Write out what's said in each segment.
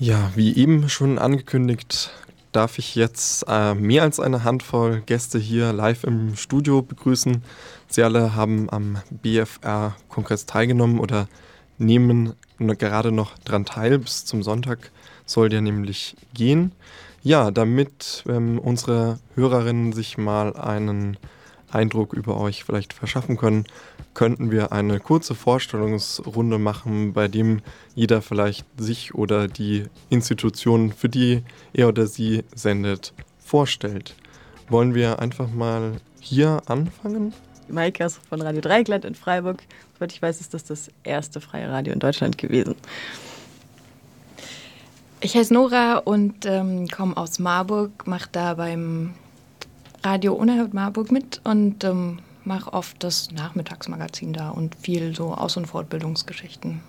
Ja, wie eben schon angekündigt, darf ich jetzt äh, mehr als eine Handvoll Gäste hier live im Studio begrüßen. Sie alle haben am BFR-Kongress teilgenommen oder nehmen gerade noch dran teil. Bis zum Sonntag soll der nämlich gehen. Ja, damit ähm, unsere Hörerinnen sich mal einen Eindruck über euch vielleicht verschaffen können, könnten wir eine kurze Vorstellungsrunde machen, bei dem jeder vielleicht sich oder die Institution, für die er oder sie sendet, vorstellt. Wollen wir einfach mal hier anfangen? Maikas von Radio Dreieckland in Freiburg. Soweit ich weiß, ist das das erste freie Radio in Deutschland gewesen. Ich heiße Nora und ähm, komme aus Marburg, mache da beim Radio Unerhört Marburg mit und ähm, mache oft das Nachmittagsmagazin da und viel so Aus- und Fortbildungsgeschichten.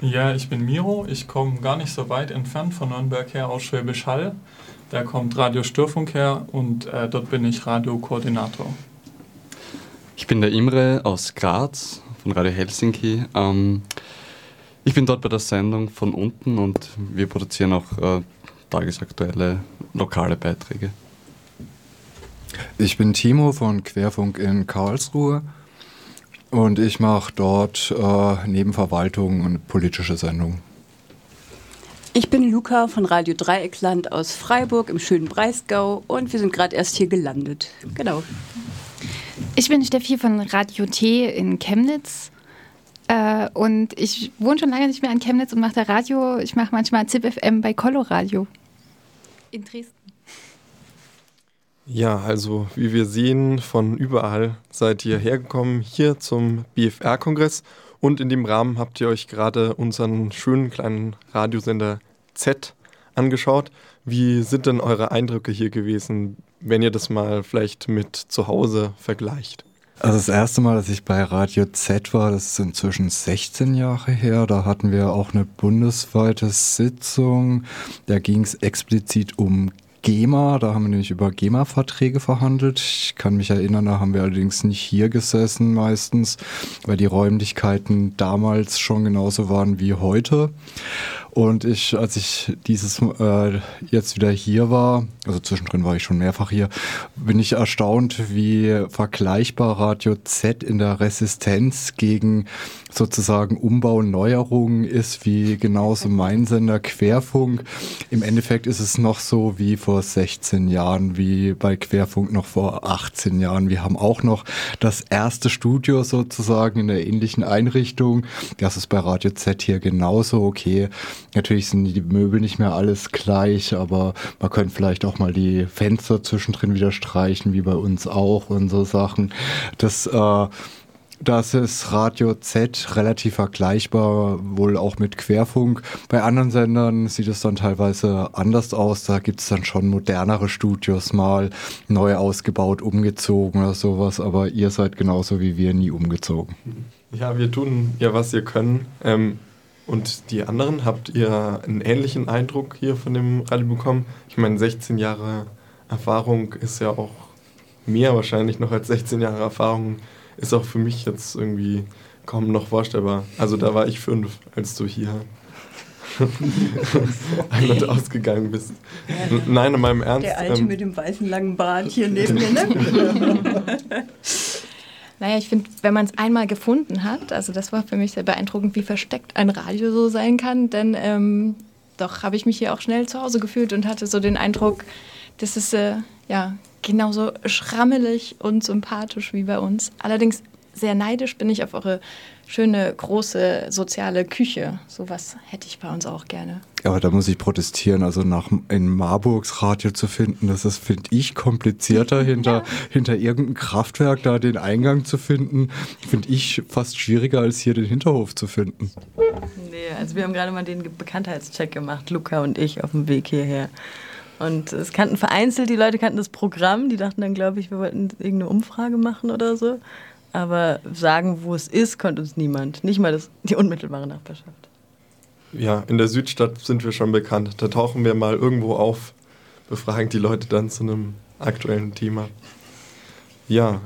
Ja, ich bin Miro. Ich komme gar nicht so weit entfernt von Nürnberg her aus Schwäbisch Hall. Da kommt Radio Störfunk her und äh, dort bin ich Radiokoordinator. Ich bin der Imre aus Graz von Radio Helsinki. Ähm, ich bin dort bei der Sendung von unten und wir produzieren auch äh, tagesaktuelle lokale Beiträge. Ich bin Timo von Querfunk in Karlsruhe und ich mache dort äh, neben Verwaltung und politische Sendungen. Ich bin Luca von Radio Dreieckland aus Freiburg im schönen Breisgau und wir sind gerade erst hier gelandet. Genau. Ich bin Steffi von Radio T in Chemnitz äh, und ich wohne schon lange nicht mehr in Chemnitz und mache da Radio. Ich mache manchmal ZIP FM bei Coloradio in Dresden. Ja, also wie wir sehen, von überall seid ihr hergekommen hier zum BFR-Kongress und in dem Rahmen habt ihr euch gerade unseren schönen kleinen Radiosender Z angeschaut. Wie sind denn eure Eindrücke hier gewesen, wenn ihr das mal vielleicht mit zu Hause vergleicht? Also das erste Mal, dass ich bei Radio Z war, das ist inzwischen 16 Jahre her, da hatten wir auch eine bundesweite Sitzung. Da ging es explizit um GEMA, da haben wir nämlich über GEMA-Verträge verhandelt. Ich kann mich erinnern, da haben wir allerdings nicht hier gesessen meistens, weil die Räumlichkeiten damals schon genauso waren wie heute. Und ich, als ich dieses äh, jetzt wieder hier war, also zwischendrin war ich schon mehrfach hier, bin ich erstaunt, wie vergleichbar Radio Z in der Resistenz gegen sozusagen Umbau Neuerungen ist, wie genauso mein Sender Querfunk. Im Endeffekt ist es noch so wie vor 16 Jahren, wie bei Querfunk noch vor 18 Jahren. Wir haben auch noch das erste Studio sozusagen in der ähnlichen Einrichtung. Das ist bei Radio Z hier genauso okay. Natürlich sind die Möbel nicht mehr alles gleich, aber man könnte vielleicht auch mal die Fenster zwischendrin wieder streichen, wie bei uns auch und so Sachen. Das äh, das ist Radio Z relativ vergleichbar, wohl auch mit Querfunk. Bei anderen Sendern sieht es dann teilweise anders aus. Da gibt es dann schon modernere Studios mal, neu ausgebaut, umgezogen oder sowas. Aber ihr seid genauso wie wir nie umgezogen. Ja, wir tun ja, was ihr können. Ähm, und die anderen, habt ihr einen ähnlichen Eindruck hier von dem Radio bekommen? Ich meine, 16 Jahre Erfahrung ist ja auch mehr wahrscheinlich noch als 16 Jahre Erfahrung. Ist auch für mich jetzt irgendwie kaum noch vorstellbar. Also da war ich fünf, als du hier ein- und ausgegangen bist. Nein, in meinem Ernst. Der Alte ähm, mit dem weißen langen Bart hier neben mir, ne? Naja, ich finde, wenn man es einmal gefunden hat, also das war für mich sehr beeindruckend, wie versteckt ein Radio so sein kann, denn ähm, doch habe ich mich hier auch schnell zu Hause gefühlt und hatte so den Eindruck, das ist äh, ja genauso schrammelig und sympathisch wie bei uns. Allerdings sehr neidisch bin ich auf eure schöne, große soziale Küche. Sowas hätte ich bei uns auch gerne. Aber da muss ich protestieren. Also nach in Marburgs Radio zu finden, das ist, finde ich, komplizierter, hinter, hinter irgendeinem Kraftwerk da den Eingang zu finden, finde ich fast schwieriger, als hier den Hinterhof zu finden. Nee, also wir haben gerade mal den Bekanntheitscheck gemacht, Luca und ich, auf dem Weg hierher. Und es kannten vereinzelt, die Leute kannten das Programm, die dachten dann, glaube ich, wir wollten irgendeine Umfrage machen oder so. Aber sagen, wo es ist, konnte uns niemand. Nicht mal das, die unmittelbare Nachbarschaft. Ja, in der Südstadt sind wir schon bekannt. Da tauchen wir mal irgendwo auf, befragen die Leute dann zu einem aktuellen Thema. Ja,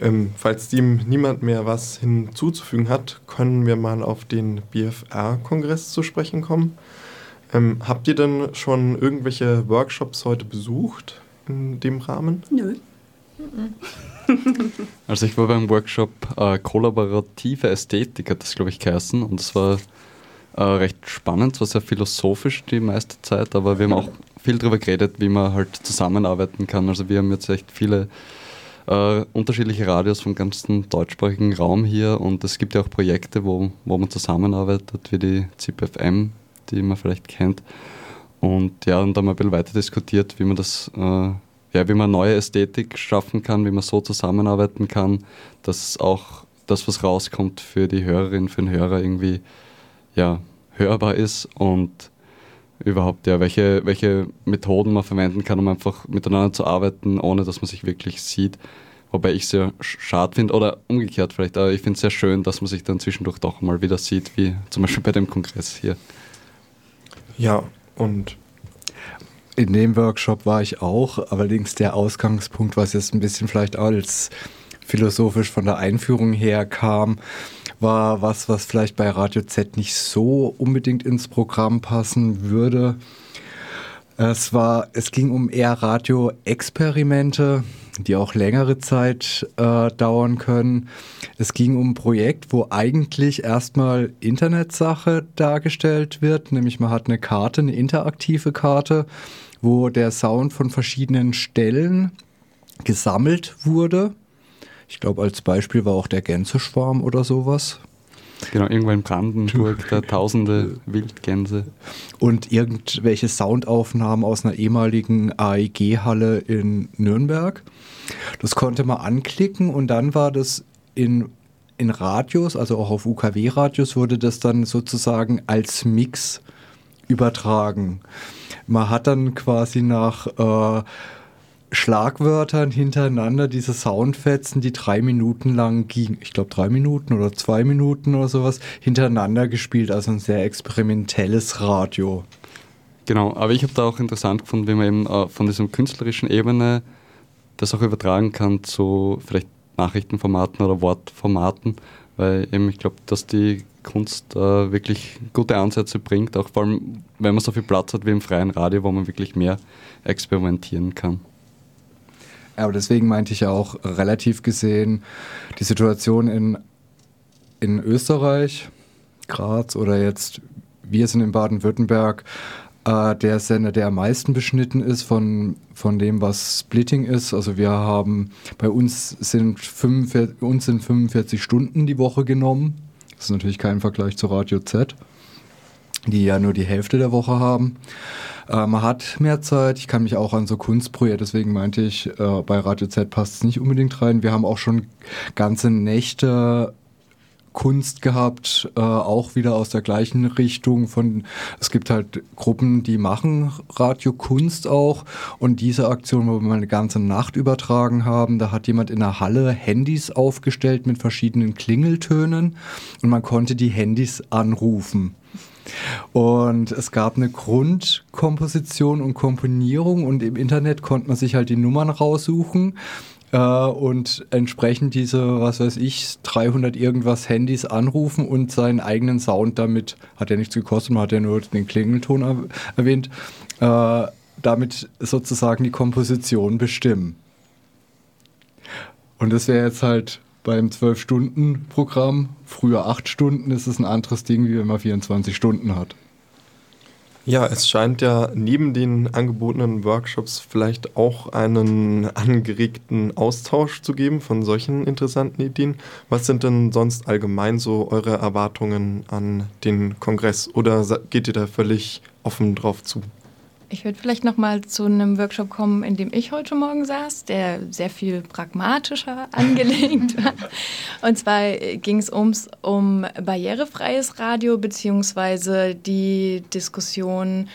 ähm, falls dem niemand mehr was hinzuzufügen hat, können wir mal auf den BFR-Kongress zu sprechen kommen. Ähm, habt ihr denn schon irgendwelche Workshops heute besucht in dem Rahmen? Nö. Also ich war beim Workshop äh, Kollaborative Ästhetik, hat das glaube ich geheißen und es war äh, recht spannend, es war sehr philosophisch die meiste Zeit, aber wir haben auch viel darüber geredet, wie man halt zusammenarbeiten kann. Also wir haben jetzt echt viele äh, unterschiedliche Radios vom ganzen deutschsprachigen Raum hier und es gibt ja auch Projekte, wo, wo man zusammenarbeitet, wie die ZIPFM, die man vielleicht kennt. Und ja, und da haben wir ein bisschen weiter diskutiert, wie man das, äh, ja, wie man neue Ästhetik schaffen kann, wie man so zusammenarbeiten kann, dass auch das, was rauskommt für die Hörerin, für den Hörer irgendwie ja, hörbar ist und überhaupt, ja, welche, welche Methoden man verwenden kann, um einfach miteinander zu arbeiten, ohne dass man sich wirklich sieht. Wobei ich es sehr schade finde, oder umgekehrt vielleicht, aber ich finde es sehr schön, dass man sich dann zwischendurch doch mal wieder sieht, wie zum Beispiel bei dem Kongress hier. Ja, und in dem Workshop war ich auch, allerdings der Ausgangspunkt, was jetzt ein bisschen vielleicht als philosophisch von der Einführung her kam, war was, was vielleicht bei Radio Z nicht so unbedingt ins Programm passen würde. Es war, es ging um eher Radioexperimente, die auch längere Zeit äh, dauern können. Es ging um ein Projekt, wo eigentlich erstmal Internetsache dargestellt wird, nämlich man hat eine Karte, eine interaktive Karte, wo der Sound von verschiedenen Stellen gesammelt wurde. Ich glaube, als Beispiel war auch der Gänseschwarm oder sowas. Genau, irgendwo in Brandenburg, da tausende Wildgänse. Und irgendwelche Soundaufnahmen aus einer ehemaligen AEG-Halle in Nürnberg. Das konnte man anklicken und dann war das in, in Radios, also auch auf UKW-Radios, wurde das dann sozusagen als Mix übertragen. Man hat dann quasi nach äh, Schlagwörtern hintereinander diese Soundfetzen, die drei Minuten lang gingen, ich glaube drei Minuten oder zwei Minuten oder sowas, hintereinander gespielt. Also ein sehr experimentelles Radio. Genau, aber ich habe da auch interessant gefunden, wie man eben äh, von dieser künstlerischen Ebene das auch übertragen kann zu vielleicht Nachrichtenformaten oder Wortformaten, weil eben ich glaube, dass die Kunst äh, wirklich gute Ansätze bringt, auch vor allem, wenn man so viel Platz hat wie im freien Radio, wo man wirklich mehr experimentieren kann. Aber deswegen meinte ich ja auch relativ gesehen die Situation in, in Österreich, Graz oder jetzt wir sind in Baden-Württemberg, äh, der Sender, der am meisten beschnitten ist von, von dem, was Splitting ist. Also wir haben, bei uns sind, 45, uns sind 45 Stunden die Woche genommen. Das ist natürlich kein Vergleich zu Radio Z, die ja nur die Hälfte der Woche haben. Äh, man hat mehr Zeit. Ich kann mich auch an so Kunstprojekte, deswegen meinte ich, äh, bei Radio Z passt es nicht unbedingt rein. Wir haben auch schon ganze Nächte Kunst gehabt, äh, auch wieder aus der gleichen Richtung von, es gibt halt Gruppen, die machen Radiokunst auch und diese Aktion, wo wir eine ganze Nacht übertragen haben, da hat jemand in der Halle Handys aufgestellt mit verschiedenen Klingeltönen und man konnte die Handys anrufen. Und es gab eine Grundkomposition und Komponierung und im Internet konnte man sich halt die Nummern raussuchen und entsprechend diese, was weiß ich, 300 irgendwas Handys anrufen und seinen eigenen Sound damit, hat ja nichts gekostet, man hat ja nur den Klingelton er erwähnt, äh, damit sozusagen die Komposition bestimmen. Und das wäre jetzt halt beim 12-Stunden-Programm, früher 8 Stunden, ist es ein anderes Ding, wie wenn man 24 Stunden hat. Ja, es scheint ja neben den angebotenen Workshops vielleicht auch einen angeregten Austausch zu geben von solchen interessanten Ideen. Was sind denn sonst allgemein so eure Erwartungen an den Kongress oder geht ihr da völlig offen drauf zu? Ich würde vielleicht noch mal zu einem Workshop kommen, in dem ich heute Morgen saß, der sehr viel pragmatischer angelegt war. Und zwar ging es ums um barrierefreies Radio beziehungsweise die Diskussion,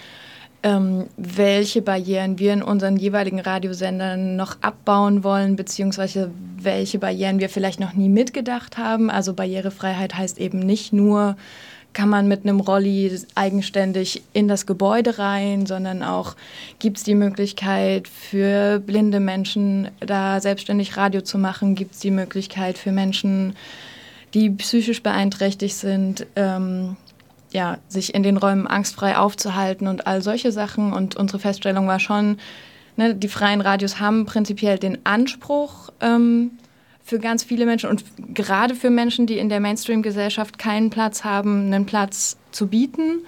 ähm, welche Barrieren wir in unseren jeweiligen Radiosendern noch abbauen wollen, beziehungsweise welche Barrieren wir vielleicht noch nie mitgedacht haben. Also Barrierefreiheit heißt eben nicht nur kann man mit einem Rolli eigenständig in das Gebäude rein, sondern auch gibt es die Möglichkeit für blinde Menschen da selbstständig Radio zu machen, gibt es die Möglichkeit für Menschen, die psychisch beeinträchtigt sind, ähm, ja, sich in den Räumen angstfrei aufzuhalten und all solche Sachen. Und unsere Feststellung war schon, ne, die freien Radios haben prinzipiell den Anspruch, ähm, für ganz viele Menschen und gerade für Menschen, die in der Mainstream-Gesellschaft keinen Platz haben, einen Platz zu bieten.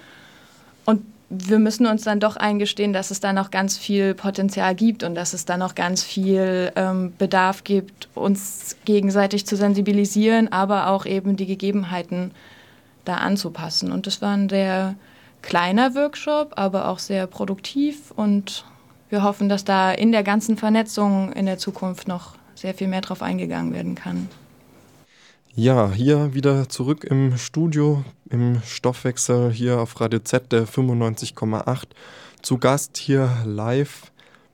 Und wir müssen uns dann doch eingestehen, dass es da noch ganz viel Potenzial gibt und dass es da noch ganz viel ähm, Bedarf gibt, uns gegenseitig zu sensibilisieren, aber auch eben die Gegebenheiten da anzupassen. Und es war ein sehr kleiner Workshop, aber auch sehr produktiv und wir hoffen, dass da in der ganzen Vernetzung in der Zukunft noch sehr viel mehr drauf eingegangen werden kann. Ja, hier wieder zurück im Studio, im Stoffwechsel hier auf Radio Z der 95,8. Zu Gast hier live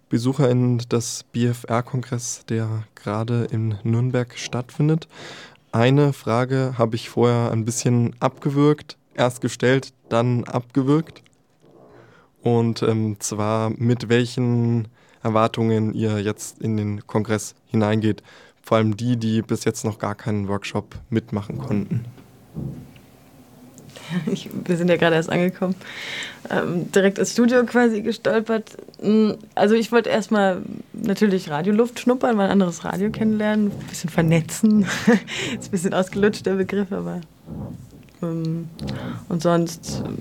BesucherInnen des BFR-Kongress, der gerade in Nürnberg stattfindet. Eine Frage habe ich vorher ein bisschen abgewürgt, erst gestellt, dann abgewürgt. Und ähm, zwar mit welchen Erwartungen ihr jetzt in den Kongress hineingeht. Vor allem die, die bis jetzt noch gar keinen Workshop mitmachen konnten. Ich, wir sind ja gerade erst angekommen, ähm, direkt ins Studio quasi gestolpert. Mm, also ich wollte erstmal natürlich Radioluft schnuppern, mal ein anderes Radio kennenlernen, ein bisschen vernetzen. ist ein bisschen ausgelutscht der Begriff, aber ähm, und sonst ähm,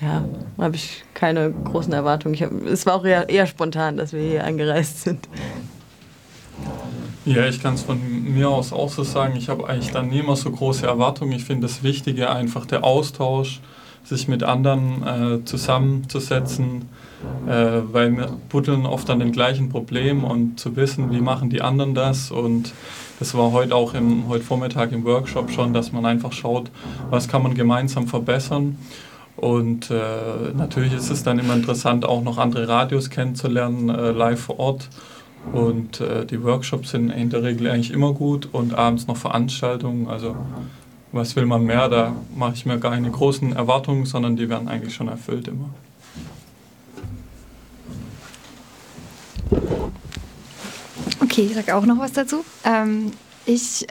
ja, habe ich keine großen Erwartungen. Hab, es war auch eher, eher spontan, dass wir hier angereist sind. Ja, ich kann es von mir aus auch so sagen. Ich habe eigentlich dann nie immer so große Erwartungen. Ich finde das Wichtige einfach der Austausch, sich mit anderen äh, zusammenzusetzen, äh, weil wir buddeln oft an den gleichen Problemen und zu wissen, wie machen die anderen das. Und das war heute auch im, heute Vormittag im Workshop schon, dass man einfach schaut, was kann man gemeinsam verbessern. Und äh, natürlich ist es dann immer interessant, auch noch andere Radios kennenzulernen, äh, live vor Ort. Und äh, die Workshops sind in der Regel eigentlich immer gut und abends noch Veranstaltungen. Also was will man mehr? Da mache ich mir gar keine großen Erwartungen, sondern die werden eigentlich schon erfüllt immer. Okay, ich sage auch noch was dazu. Ähm, ich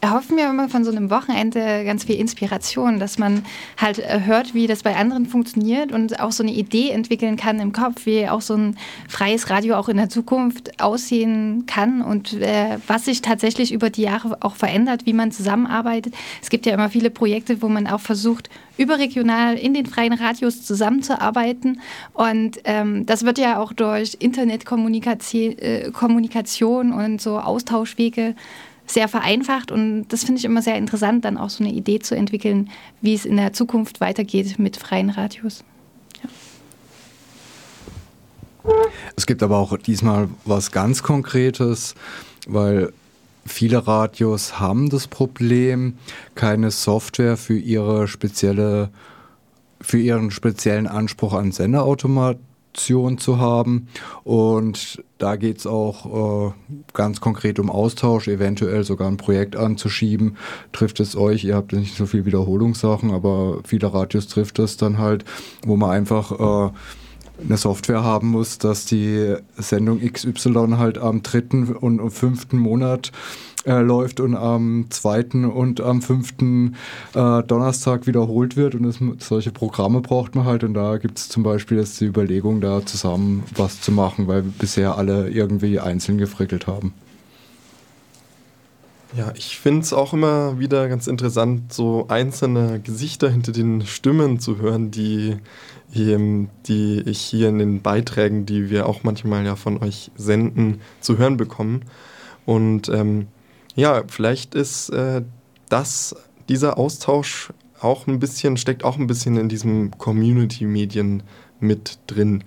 äh, erhoffe mir immer von so einem Wochenende ganz viel Inspiration, dass man halt äh, hört, wie das bei anderen funktioniert und auch so eine Idee entwickeln kann im Kopf, wie auch so ein freies Radio auch in der Zukunft aussehen kann und äh, was sich tatsächlich über die Jahre auch verändert, wie man zusammenarbeitet. Es gibt ja immer viele Projekte, wo man auch versucht, überregional in den freien Radios zusammenzuarbeiten. Und ähm, das wird ja auch durch Internetkommunikation äh, und so Austauschwege sehr vereinfacht und das finde ich immer sehr interessant, dann auch so eine Idee zu entwickeln, wie es in der Zukunft weitergeht mit freien Radios. Ja. Es gibt aber auch diesmal was ganz Konkretes, weil viele Radios haben das Problem, keine Software für ihre spezielle für ihren speziellen Anspruch an Senderautomat Option zu haben. Und da geht es auch äh, ganz konkret um Austausch, eventuell sogar ein Projekt anzuschieben. Trifft es euch, ihr habt nicht so viel Wiederholungssachen, aber viele Radios trifft es dann halt, wo man einfach äh, eine Software haben muss, dass die Sendung XY halt am dritten und fünften Monat äh, läuft und am zweiten und am fünften äh, Donnerstag wiederholt wird. Und es, solche Programme braucht man halt. Und da gibt es zum Beispiel jetzt die Überlegung, da zusammen was zu machen, weil bisher alle irgendwie einzeln gefrickelt haben. Ja, ich finde es auch immer wieder ganz interessant, so einzelne Gesichter hinter den Stimmen zu hören, die, die ich hier in den Beiträgen, die wir auch manchmal ja von euch senden, zu hören bekomme. Und ähm, ja, vielleicht ist äh, das, dieser Austausch auch ein bisschen, steckt auch ein bisschen in diesem Community-Medien mit drin.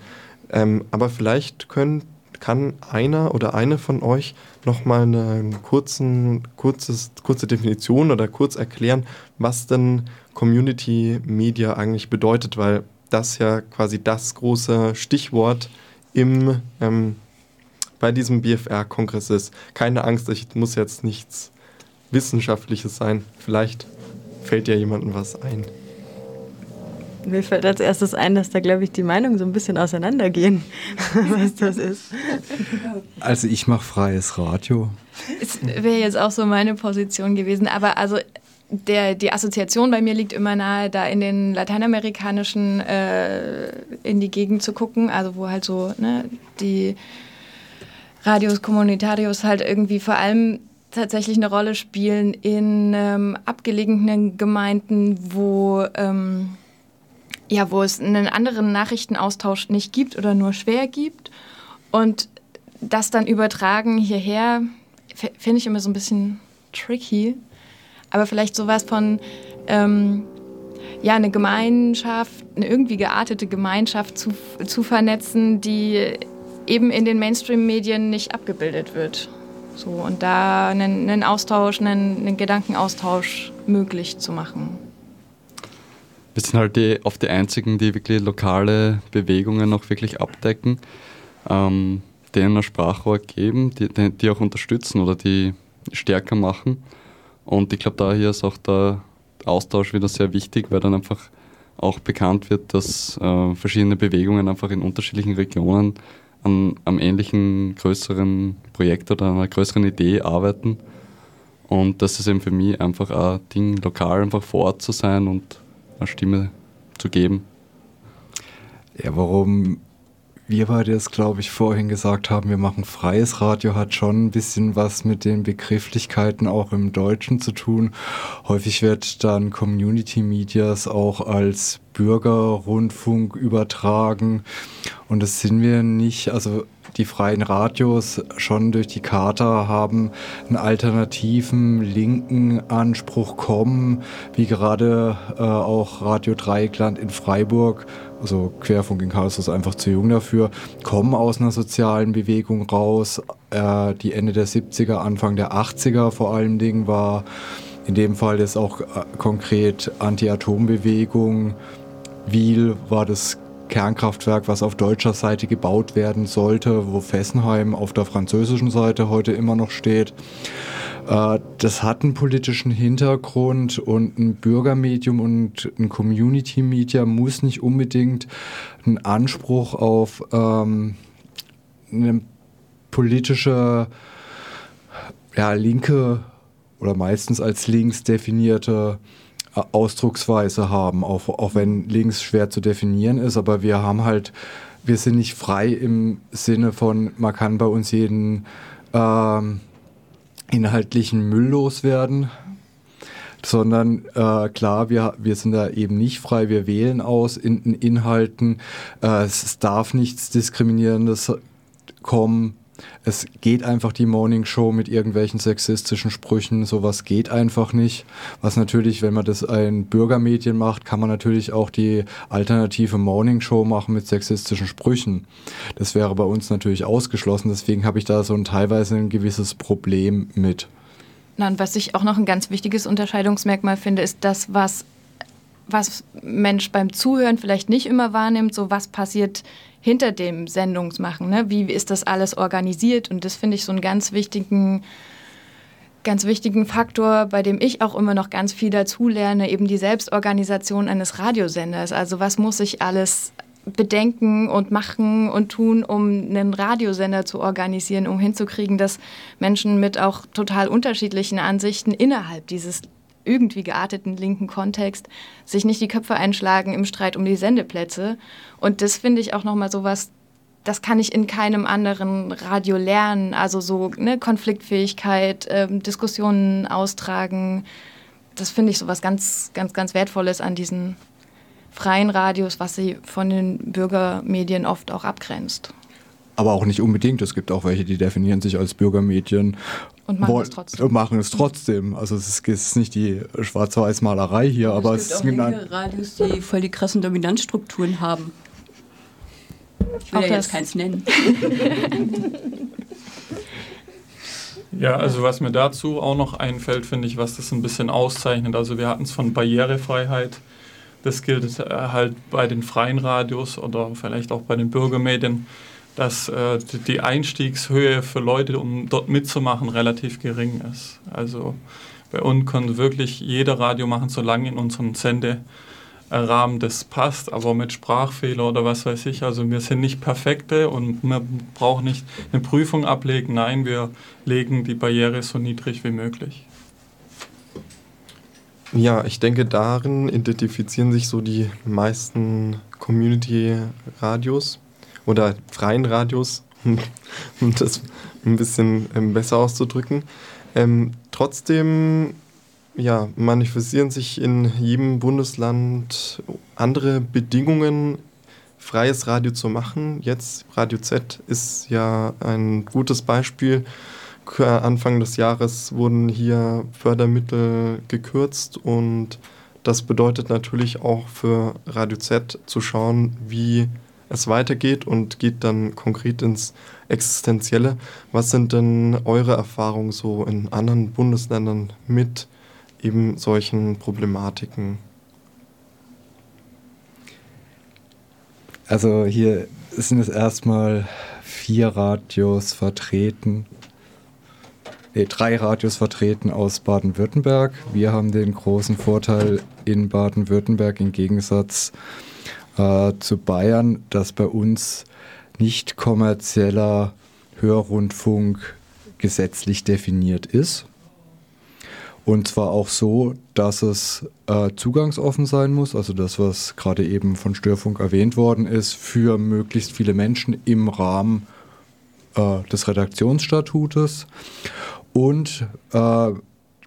Ähm, aber vielleicht können, kann einer oder eine von euch nochmal eine kurzen, kurzes, kurze Definition oder kurz erklären, was denn Community Media eigentlich bedeutet, weil das ja quasi das große Stichwort im ähm, bei diesem BFR-Kongress ist. Keine Angst, ich muss jetzt nichts Wissenschaftliches sein. Vielleicht fällt ja jemandem was ein. Mir fällt als erstes ein, dass da, glaube ich, die Meinungen so ein bisschen auseinandergehen, was das ist. Also ich mache freies Radio. Es wäre jetzt auch so meine Position gewesen, aber also der, die Assoziation bei mir liegt immer nahe, da in den lateinamerikanischen äh, in die Gegend zu gucken, also wo halt so ne, die Radios Communitarios halt irgendwie vor allem tatsächlich eine Rolle spielen in ähm, abgelegenen Gemeinden, wo ähm, ja, wo es einen anderen Nachrichtenaustausch nicht gibt oder nur schwer gibt. Und das dann übertragen hierher, finde ich immer so ein bisschen tricky. Aber vielleicht sowas von, ähm, ja, eine Gemeinschaft, eine irgendwie geartete Gemeinschaft zu, zu vernetzen, die eben in den Mainstream-Medien nicht abgebildet wird. So, und da einen, einen Austausch, einen, einen, Gedankenaustausch möglich zu machen. Wir sind halt die, oft die einzigen, die wirklich lokale Bewegungen noch wirklich abdecken, ähm, denen ein Sprachrohr geben, die, die auch unterstützen oder die stärker machen. Und ich glaube, da hier ist auch der Austausch wieder sehr wichtig, weil dann einfach auch bekannt wird, dass äh, verschiedene Bewegungen einfach in unterschiedlichen Regionen an einem ähnlichen größeren Projekt oder einer größeren Idee arbeiten. Und das ist eben für mich einfach ein Ding, lokal einfach vor Ort zu sein und eine Stimme zu geben. Ja, warum wir beide es, glaube ich, vorhin gesagt haben, wir machen freies Radio, hat schon ein bisschen was mit den Begrifflichkeiten auch im Deutschen zu tun. Häufig wird dann Community Medias auch als Bürgerrundfunk übertragen und das sind wir nicht. Also die freien Radios schon durch die Charta haben einen alternativen linken Anspruch kommen, wie gerade äh, auch Radio Dreieckland in Freiburg, also Querfunk in Karlsruhe ist einfach zu jung dafür, kommen aus einer sozialen Bewegung raus. Äh, die Ende der 70er, Anfang der 80er vor allen Dingen war in dem Fall jetzt auch äh, konkret Anti-Atom-Bewegung. Wiel war das Kernkraftwerk, was auf deutscher Seite gebaut werden sollte, wo Fessenheim auf der französischen Seite heute immer noch steht. Äh, das hat einen politischen Hintergrund und ein Bürgermedium und ein Community Media muss nicht unbedingt einen Anspruch auf ähm, eine politische, ja, linke oder meistens als links definierte Ausdrucksweise haben, auch, auch wenn links schwer zu definieren ist, aber wir haben halt, wir sind nicht frei im Sinne von, man kann bei uns jeden ähm, inhaltlichen Müll loswerden, sondern äh, klar, wir, wir sind da eben nicht frei, wir wählen aus in, in Inhalten, äh, es darf nichts Diskriminierendes kommen, es geht einfach die Morning Show mit irgendwelchen sexistischen Sprüchen, sowas geht einfach nicht. Was natürlich, wenn man das in Bürgermedien macht, kann man natürlich auch die alternative Morning Show machen mit sexistischen Sprüchen. Das wäre bei uns natürlich ausgeschlossen, deswegen habe ich da so ein teilweise ein gewisses Problem mit. Na, und was ich auch noch ein ganz wichtiges Unterscheidungsmerkmal finde, ist das, was was Mensch beim Zuhören vielleicht nicht immer wahrnimmt, so was passiert hinter dem Sendungsmachen. Ne? Wie ist das alles organisiert? Und das finde ich so einen ganz wichtigen, ganz wichtigen Faktor, bei dem ich auch immer noch ganz viel dazulerne, eben die Selbstorganisation eines Radiosenders. Also was muss ich alles bedenken und machen und tun, um einen Radiosender zu organisieren, um hinzukriegen, dass Menschen mit auch total unterschiedlichen Ansichten innerhalb dieses irgendwie gearteten linken Kontext sich nicht die Köpfe einschlagen im Streit um die Sendeplätze. Und das finde ich auch nochmal so was, das kann ich in keinem anderen Radio lernen. Also so ne, Konfliktfähigkeit, ähm, Diskussionen austragen. Das finde ich so was ganz, ganz, ganz Wertvolles an diesen freien Radios, was sie von den Bürgermedien oft auch abgrenzt. Aber auch nicht unbedingt. Es gibt auch welche, die definieren sich als Bürgermedien und machen es trotzdem. Und machen es trotzdem. Also es ist, es ist nicht die Schwarz-Weiß-Malerei hier, es aber es ist gibt auch linke Radios, die voll die krassen Dominanzstrukturen haben. Ich will auch ja jetzt keins nennen. Ja, also was mir dazu auch noch einfällt, finde ich, was das ein bisschen auszeichnet. Also wir hatten es von Barrierefreiheit. Das gilt äh, halt bei den freien Radios oder vielleicht auch bei den Bürgermedien dass äh, die Einstiegshöhe für Leute, um dort mitzumachen, relativ gering ist. Also bei uns kann wirklich jeder Radio machen, solange in unserem Senderahmen das passt, aber mit Sprachfehler oder was weiß ich. Also wir sind nicht perfekte und man braucht nicht eine Prüfung ablegen. Nein, wir legen die Barriere so niedrig wie möglich. Ja, ich denke, darin identifizieren sich so die meisten Community-Radios oder freien Radios, um das ein bisschen ähm, besser auszudrücken. Ähm, trotzdem ja, manifestieren sich in jedem Bundesland andere Bedingungen, freies Radio zu machen. Jetzt Radio Z ist ja ein gutes Beispiel. Anfang des Jahres wurden hier Fördermittel gekürzt und das bedeutet natürlich auch für Radio Z zu schauen, wie es weitergeht und geht dann konkret ins Existenzielle. Was sind denn eure Erfahrungen so in anderen Bundesländern mit eben solchen Problematiken? Also hier sind es erstmal vier Radios vertreten. Nee, drei Radios vertreten aus Baden-Württemberg. Wir haben den großen Vorteil in Baden-Württemberg im Gegensatz äh, zu Bayern, dass bei uns nicht kommerzieller Hörrundfunk gesetzlich definiert ist. Und zwar auch so, dass es äh, zugangsoffen sein muss, also das, was gerade eben von Störfunk erwähnt worden ist, für möglichst viele Menschen im Rahmen äh, des Redaktionsstatutes. Und äh,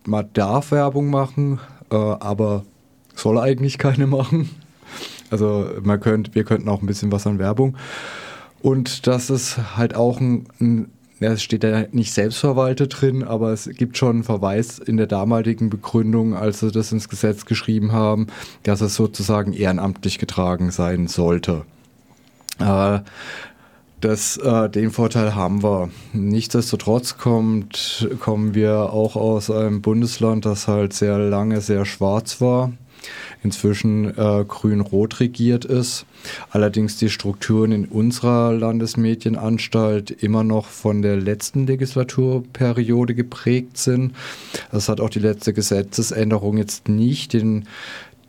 man darf Werbung machen, äh, aber soll eigentlich keine machen. Also man könnt, wir könnten auch ein bisschen was an Werbung. Und das ist halt auch ein, ein ja, es steht ja nicht selbstverwaltet drin, aber es gibt schon einen Verweis in der damaligen Begründung, als sie das ins Gesetz geschrieben haben, dass es sozusagen ehrenamtlich getragen sein sollte. Äh, das, äh, den Vorteil haben wir. Nichtsdestotrotz kommt, kommen wir auch aus einem Bundesland, das halt sehr lange sehr schwarz war inzwischen äh, grün-rot regiert ist. Allerdings die Strukturen in unserer Landesmedienanstalt immer noch von der letzten Legislaturperiode geprägt sind. Das hat auch die letzte Gesetzesänderung jetzt nicht den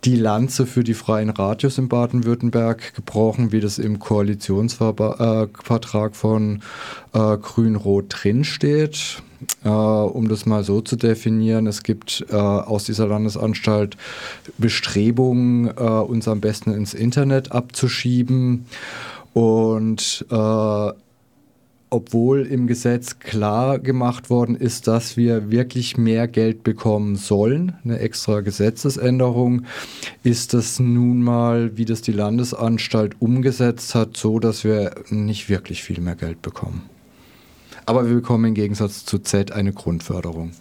die Lanze für die freien Radios in Baden-Württemberg gebrochen, wie das im Koalitionsvertrag von äh, Grün-Rot drinsteht. Äh, um das mal so zu definieren, es gibt äh, aus dieser Landesanstalt Bestrebungen, äh, uns am besten ins Internet abzuschieben. Und äh, obwohl im Gesetz klar gemacht worden ist, dass wir wirklich mehr Geld bekommen sollen, eine extra Gesetzesänderung, ist das nun mal, wie das die Landesanstalt umgesetzt hat, so, dass wir nicht wirklich viel mehr Geld bekommen. Aber wir bekommen im Gegensatz zu Z eine Grundförderung.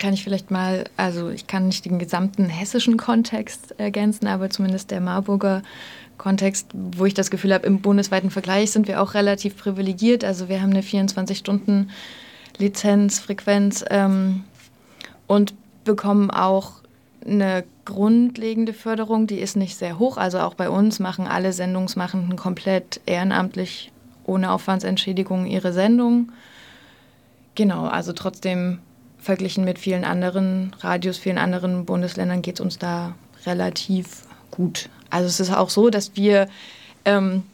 Kann ich vielleicht mal, also ich kann nicht den gesamten hessischen Kontext ergänzen, aber zumindest der Marburger Kontext, wo ich das Gefühl habe, im bundesweiten Vergleich sind wir auch relativ privilegiert. Also wir haben eine 24-Stunden-Lizenz, Frequenz ähm, und bekommen auch eine grundlegende Förderung, die ist nicht sehr hoch. Also auch bei uns machen alle Sendungsmachenden komplett ehrenamtlich ohne Aufwandsentschädigung ihre Sendung. Genau, also trotzdem verglichen mit vielen anderen Radios, vielen anderen Bundesländern geht es uns da relativ gut. Also es ist auch so, dass wir ähm,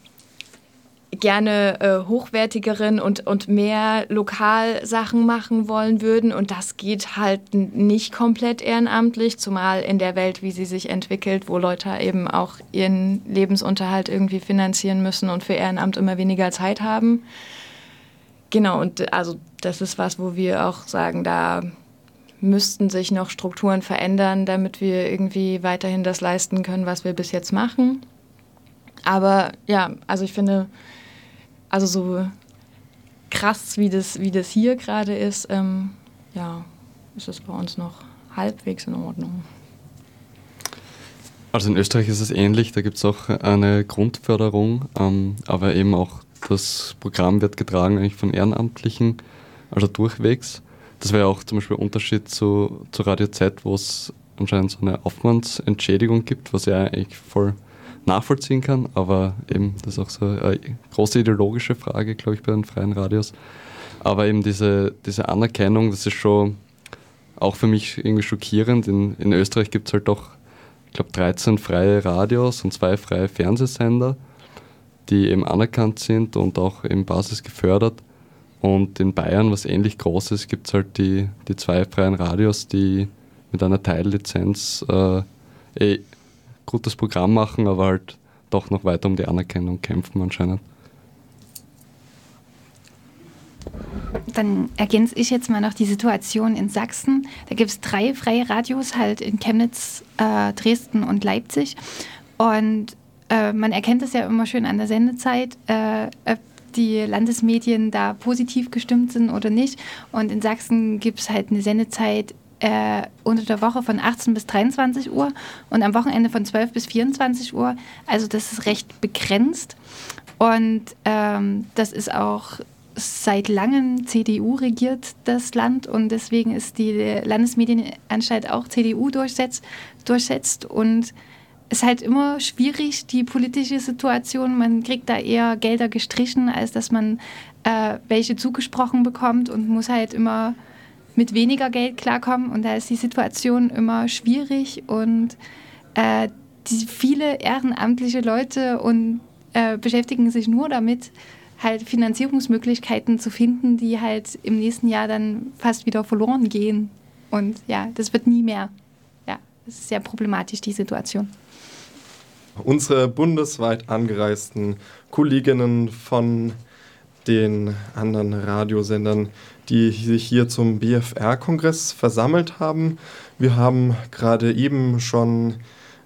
gerne äh, hochwertigeren und, und mehr Lokalsachen machen wollen würden. Und das geht halt nicht komplett ehrenamtlich, zumal in der Welt, wie sie sich entwickelt, wo Leute eben auch ihren Lebensunterhalt irgendwie finanzieren müssen und für Ehrenamt immer weniger Zeit haben. Genau, und also das ist was, wo wir auch sagen, da müssten sich noch Strukturen verändern, damit wir irgendwie weiterhin das leisten können, was wir bis jetzt machen. Aber ja, also ich finde, also so krass, wie das, wie das hier gerade ist, ähm, ja, ist es bei uns noch halbwegs in Ordnung. Also in Österreich ist es ähnlich, da gibt es auch eine Grundförderung, ähm, aber eben auch das Programm wird getragen eigentlich von Ehrenamtlichen, also durchwegs. Das wäre auch zum Beispiel ein Unterschied zu, zu Radio Z, wo es anscheinend so eine Aufwandsentschädigung gibt, was ja eigentlich voll nachvollziehen kann, aber eben, das ist auch so eine große ideologische Frage, glaube ich, bei den freien Radios. Aber eben diese, diese Anerkennung, das ist schon auch für mich irgendwie schockierend. In, in Österreich gibt es halt doch, ich glaube, 13 freie Radios und zwei freie Fernsehsender, die eben anerkannt sind und auch im Basis gefördert. Und in Bayern, was ähnlich groß ist, gibt es halt die, die zwei freien Radios, die mit einer Teillizenz äh, eh gutes Programm machen, aber halt doch noch weiter um die Anerkennung kämpfen anscheinend. Dann ergänze ich jetzt mal noch die Situation in Sachsen. Da gibt es drei freie Radios halt in Chemnitz, äh, Dresden und Leipzig. Und äh, man erkennt es ja immer schön an der Sendezeit, äh, ob die Landesmedien da positiv gestimmt sind oder nicht. Und in Sachsen gibt es halt eine Sendezeit äh, unter der Woche von 18 bis 23 Uhr und am Wochenende von 12 bis 24 Uhr. Also das ist recht begrenzt. Und ähm, das ist auch seit langem CDU regiert das Land und deswegen ist die Landesmedienanstalt auch CDU durchsetzt, durchsetzt und es ist halt immer schwierig, die politische Situation. Man kriegt da eher Gelder gestrichen, als dass man äh, welche zugesprochen bekommt und muss halt immer mit weniger Geld klarkommen. Und da ist die Situation immer schwierig und äh, die, viele ehrenamtliche Leute und äh, beschäftigen sich nur damit, halt Finanzierungsmöglichkeiten zu finden, die halt im nächsten Jahr dann fast wieder verloren gehen. Und ja, das wird nie mehr. Ja, das ist sehr problematisch, die Situation. Unsere bundesweit angereisten Kolleginnen von den anderen Radiosendern, die sich hier zum BFR-Kongress versammelt haben. Wir haben gerade eben schon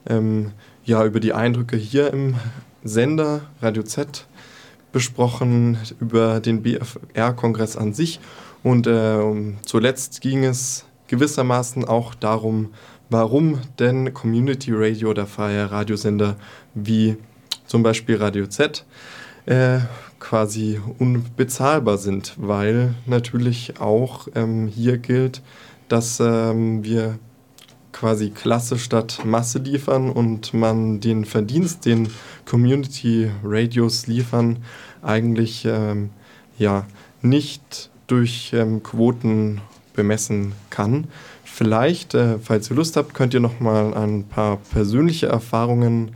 ähm, ja, über die Eindrücke hier im Sender Radio Z besprochen über den BFR-Kongress an sich. Und äh, zuletzt ging es gewissermaßen auch darum, warum denn Community Radio oder freie Radiosender wie zum Beispiel Radio Z äh, quasi unbezahlbar sind, weil natürlich auch ähm, hier gilt, dass ähm, wir quasi Klasse statt Masse liefern und man den Verdienst, den Community Radios liefern, eigentlich ähm, ja, nicht durch ähm, Quoten bemessen kann. Vielleicht, äh, falls ihr Lust habt, könnt ihr noch mal ein paar persönliche Erfahrungen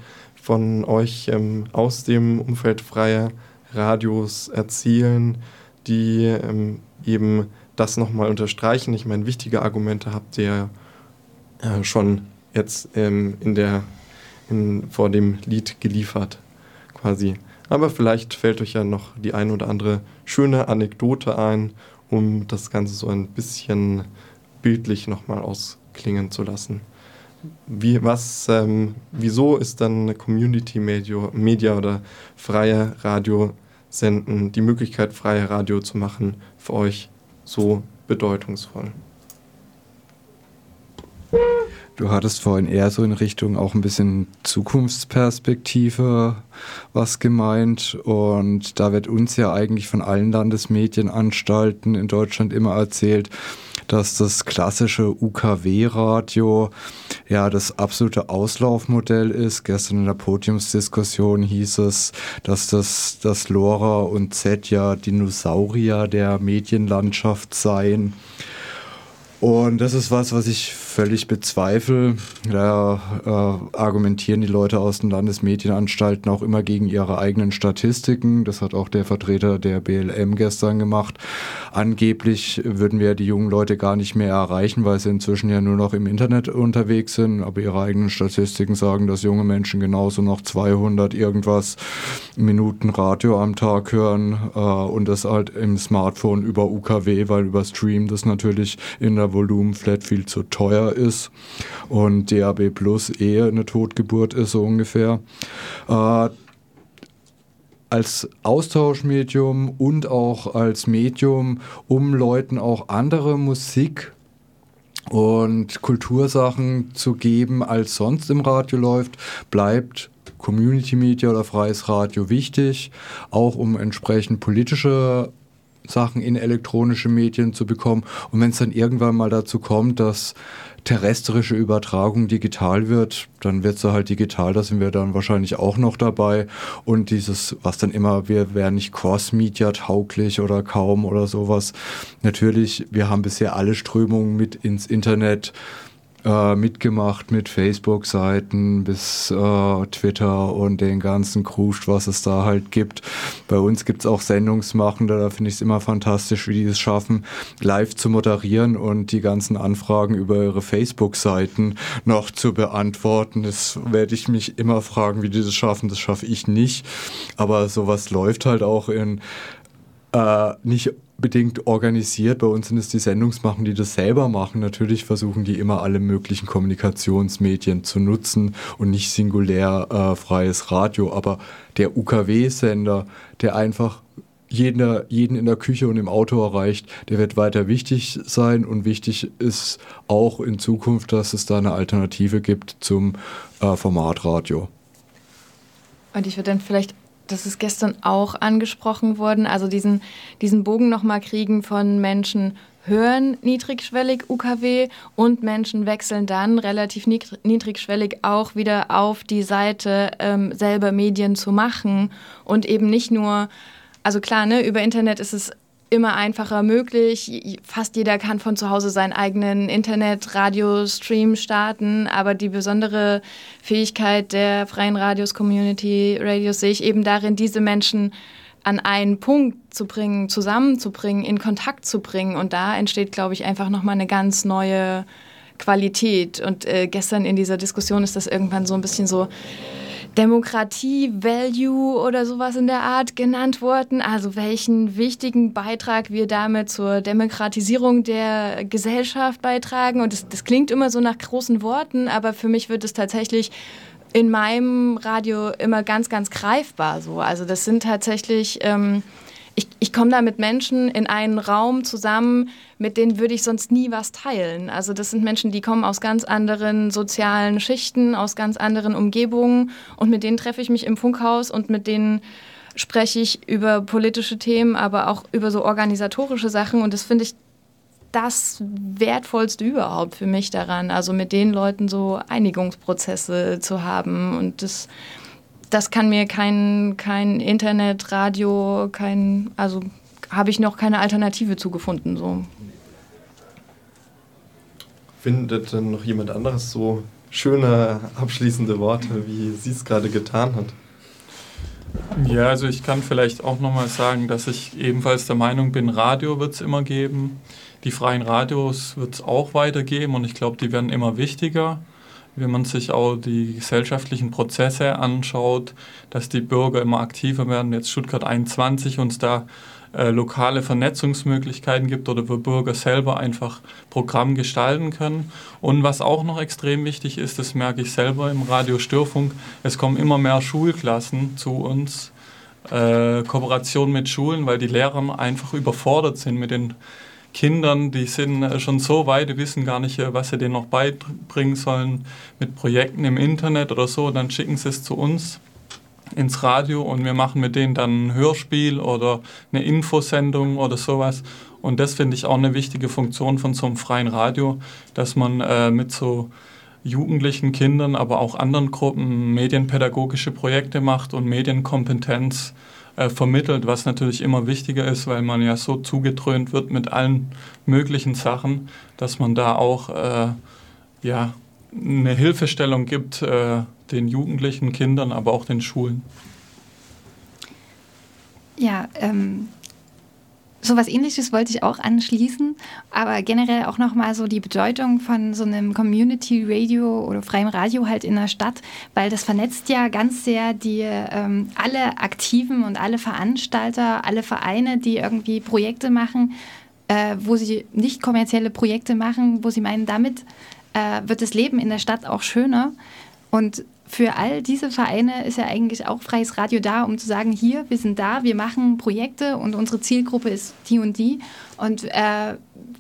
von euch ähm, aus dem Umfeld freier Radios erzählen, die ähm, eben das nochmal unterstreichen. Ich meine, wichtige Argumente habt ihr äh, schon jetzt ähm, in der, in, vor dem Lied geliefert, quasi. Aber vielleicht fällt euch ja noch die ein oder andere schöne Anekdote ein, um das Ganze so ein bisschen bildlich nochmal ausklingen zu lassen. Wie, was, ähm, wieso ist dann Community Media, Media oder freie Radio senden, die Möglichkeit, freie Radio zu machen, für euch so bedeutungsvoll? Du hattest vorhin eher so in Richtung auch ein bisschen Zukunftsperspektive was gemeint. Und da wird uns ja eigentlich von allen Landesmedienanstalten in Deutschland immer erzählt, dass das klassische UKW-Radio ja das absolute Auslaufmodell ist. Gestern in der Podiumsdiskussion hieß es, dass das, das LoRa und Z ja Dinosaurier der Medienlandschaft seien. Und das ist was, was ich völlig bezweifle. Da äh, argumentieren die Leute aus den Landesmedienanstalten auch immer gegen ihre eigenen Statistiken. Das hat auch der Vertreter der BLM gestern gemacht. Angeblich würden wir die jungen Leute gar nicht mehr erreichen, weil sie inzwischen ja nur noch im Internet unterwegs sind. Aber ihre eigenen Statistiken sagen, dass junge Menschen genauso noch 200 irgendwas Minuten Radio am Tag hören äh, und das halt im Smartphone über UKW, weil über Stream das natürlich in der Volumenflat viel zu teuer ist und DAB Plus eher eine Totgeburt ist so ungefähr. Äh, als Austauschmedium und auch als Medium, um Leuten auch andere Musik und Kultursachen zu geben, als sonst im Radio läuft, bleibt Community Media oder freies Radio wichtig, auch um entsprechend politische Sachen in elektronische Medien zu bekommen. Und wenn es dann irgendwann mal dazu kommt, dass terrestrische Übertragung digital wird, dann wird sie halt digital, da sind wir dann wahrscheinlich auch noch dabei. Und dieses, was dann immer, wir wären nicht Cross-Media tauglich oder kaum oder sowas. Natürlich, wir haben bisher alle Strömungen mit ins Internet äh, mitgemacht mit Facebook-Seiten bis äh, Twitter und den ganzen Kruscht, was es da halt gibt. Bei uns gibt es auch Sendungsmachende, da finde ich es immer fantastisch, wie die es schaffen, live zu moderieren und die ganzen Anfragen über ihre Facebook-Seiten noch zu beantworten. Das werde ich mich immer fragen, wie die das schaffen. Das schaffe ich nicht. Aber sowas läuft halt auch in äh, nicht bedingt organisiert. Bei uns sind es die Sendungsmachen, die das selber machen. Natürlich versuchen die immer alle möglichen Kommunikationsmedien zu nutzen und nicht singulär äh, freies Radio. Aber der UKW-Sender, der einfach jeden, jeden in der Küche und im Auto erreicht, der wird weiter wichtig sein und wichtig ist auch in Zukunft, dass es da eine Alternative gibt zum äh, Formatradio. Und ich würde dann vielleicht das ist gestern auch angesprochen worden, also diesen, diesen Bogen nochmal kriegen von Menschen hören niedrigschwellig UKW und Menschen wechseln dann relativ niedrigschwellig auch wieder auf die Seite ähm, selber Medien zu machen und eben nicht nur, also klar, ne, über Internet ist es immer einfacher möglich. Fast jeder kann von zu Hause seinen eigenen Internet-Radio-Stream starten, aber die besondere Fähigkeit der freien Radios, Community-Radios sehe ich eben darin, diese Menschen an einen Punkt zu bringen, zusammenzubringen, in Kontakt zu bringen. Und da entsteht, glaube ich, einfach nochmal eine ganz neue Qualität. Und äh, gestern in dieser Diskussion ist das irgendwann so ein bisschen so, Demokratie-Value oder sowas in der Art genannt worden. Also welchen wichtigen Beitrag wir damit zur Demokratisierung der Gesellschaft beitragen. Und das, das klingt immer so nach großen Worten, aber für mich wird es tatsächlich in meinem Radio immer ganz, ganz greifbar so. Also das sind tatsächlich... Ähm, ich, ich komme da mit Menschen in einen Raum zusammen, mit denen würde ich sonst nie was teilen. Also das sind Menschen, die kommen aus ganz anderen sozialen Schichten, aus ganz anderen Umgebungen. Und mit denen treffe ich mich im Funkhaus und mit denen spreche ich über politische Themen, aber auch über so organisatorische Sachen. Und das finde ich das Wertvollste überhaupt für mich daran, also mit den Leuten so Einigungsprozesse zu haben. Und das das kann mir kein, kein Internet, Radio, kein, also habe ich noch keine Alternative zugefunden. So. Findet denn noch jemand anderes so schöne abschließende Worte, wie sie es gerade getan hat? Ja, also ich kann vielleicht auch nochmal sagen, dass ich ebenfalls der Meinung bin, Radio wird es immer geben. Die freien Radios wird es auch weitergeben und ich glaube, die werden immer wichtiger wenn man sich auch die gesellschaftlichen Prozesse anschaut, dass die Bürger immer aktiver werden. Jetzt Stuttgart 21 uns da äh, lokale Vernetzungsmöglichkeiten gibt oder wo Bürger selber einfach Programm gestalten können. Und was auch noch extrem wichtig ist, das merke ich selber im Radio Störfunk, es kommen immer mehr Schulklassen zu uns. Äh, Kooperation mit Schulen, weil die Lehrer einfach überfordert sind mit den Kindern, die sind äh, schon so weit, die wissen gar nicht, äh, was sie denen noch beibringen sollen mit Projekten im Internet oder so. Dann schicken sie es zu uns ins Radio und wir machen mit denen dann ein Hörspiel oder eine Infosendung oder sowas. Und das finde ich auch eine wichtige Funktion von so einem freien Radio, dass man äh, mit so jugendlichen Kindern, aber auch anderen Gruppen medienpädagogische Projekte macht und Medienkompetenz äh, vermittelt, was natürlich immer wichtiger ist, weil man ja so zugetrönt wird mit allen möglichen Sachen, dass man da auch äh, ja, eine Hilfestellung gibt äh, den jugendlichen Kindern, aber auch den Schulen. Ja, ähm, so was ähnliches wollte ich auch anschließen, aber generell auch nochmal so die Bedeutung von so einem Community Radio oder freiem Radio halt in der Stadt, weil das vernetzt ja ganz sehr die ähm, alle Aktiven und alle Veranstalter, alle Vereine, die irgendwie Projekte machen, äh, wo sie nicht kommerzielle Projekte machen, wo sie meinen, damit äh, wird das Leben in der Stadt auch schöner. Und für all diese Vereine ist ja eigentlich auch freies Radio da, um zu sagen, hier, wir sind da, wir machen Projekte und unsere Zielgruppe ist die und die. Und äh,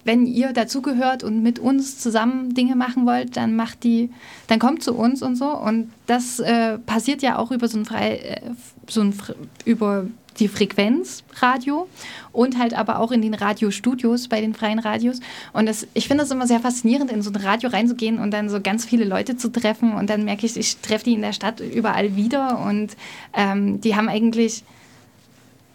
wenn ihr dazugehört und mit uns zusammen Dinge machen wollt, dann macht die, dann kommt zu uns und so. Und das äh, passiert ja auch über so ein frei, äh, so ein über die Frequenzradio und halt aber auch in den Radiostudios bei den freien Radios. Und das, ich finde es immer sehr faszinierend, in so ein Radio reinzugehen und dann so ganz viele Leute zu treffen. Und dann merke ich, ich treffe die in der Stadt überall wieder und ähm, die haben eigentlich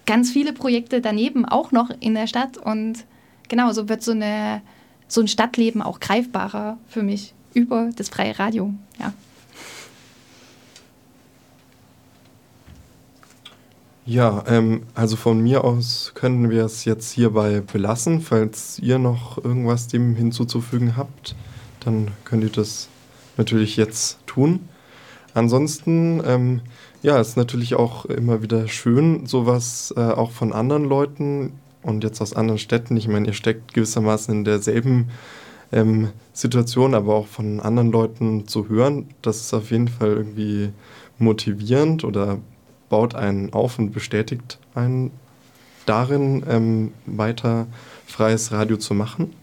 ganz viele Projekte daneben auch noch in der Stadt. Und genau, so wird so, eine, so ein Stadtleben auch greifbarer für mich über das freie Radio. Ja. Ja, ähm, also von mir aus können wir es jetzt hierbei belassen. Falls ihr noch irgendwas dem hinzuzufügen habt, dann könnt ihr das natürlich jetzt tun. Ansonsten, ähm, ja, ist natürlich auch immer wieder schön, sowas äh, auch von anderen Leuten und jetzt aus anderen Städten. Ich meine, ihr steckt gewissermaßen in derselben ähm, Situation, aber auch von anderen Leuten zu hören. Das ist auf jeden Fall irgendwie motivierend oder baut einen auf und bestätigt einen darin, ähm, weiter freies Radio zu machen.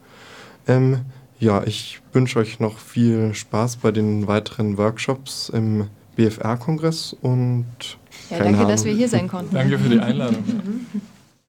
Ähm, ja, ich wünsche euch noch viel Spaß bei den weiteren Workshops im BFR-Kongress und. Ja, danke, Ahnung. dass wir hier sein konnten. danke für die Einladung.